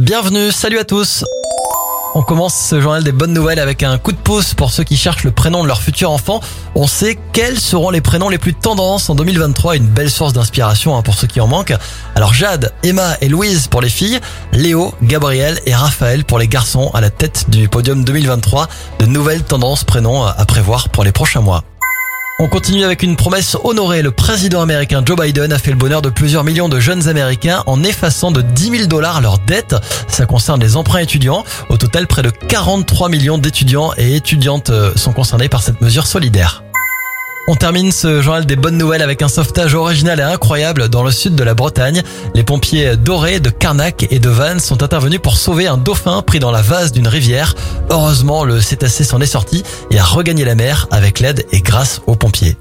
Bienvenue, salut à tous on commence ce journal des bonnes nouvelles avec un coup de pouce pour ceux qui cherchent le prénom de leur futur enfant. On sait quels seront les prénoms les plus tendances en 2023, une belle source d'inspiration hein, pour ceux qui en manquent. Alors Jade, Emma et Louise pour les filles, Léo, Gabriel et Raphaël pour les garçons à la tête du podium 2023. De nouvelles tendances prénoms à prévoir pour les prochains mois. On continue avec une promesse honorée. Le président américain Joe Biden a fait le bonheur de plusieurs millions de jeunes américains en effaçant de 10 000 dollars leurs dettes. Ça concerne les emprunts étudiants. Au total, près de 43 millions d'étudiants et étudiantes euh, sont concernés par cette mesure solidaire. On termine ce journal des bonnes nouvelles avec un sauvetage original et incroyable dans le sud de la Bretagne. Les pompiers dorés de Carnac et de Vannes sont intervenus pour sauver un dauphin pris dans la vase d'une rivière. Heureusement, le cétacé s'en est sorti et a regagné la mer avec l'aide et grâce aux pompiers.